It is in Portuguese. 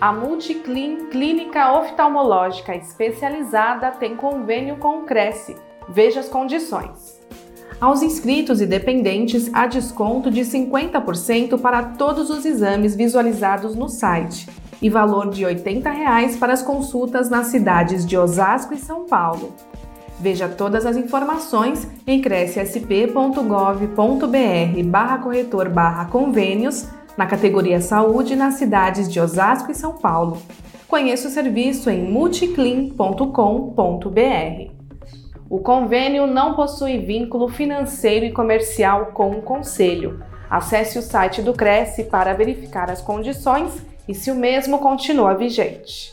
A Multiclean Clínica Oftalmológica Especializada tem convênio com o Cresce. Veja as condições. Aos inscritos e dependentes, há desconto de 50% para todos os exames visualizados no site e valor de 80 reais para as consultas nas cidades de Osasco e São Paulo. Veja todas as informações em crescsp.gov.br barra corretor barra convênios na categoria Saúde nas cidades de Osasco e São Paulo. Conheça o serviço em multiclean.com.br. O convênio não possui vínculo financeiro e comercial com o Conselho. Acesse o site do Cresce para verificar as condições e se o mesmo continua vigente.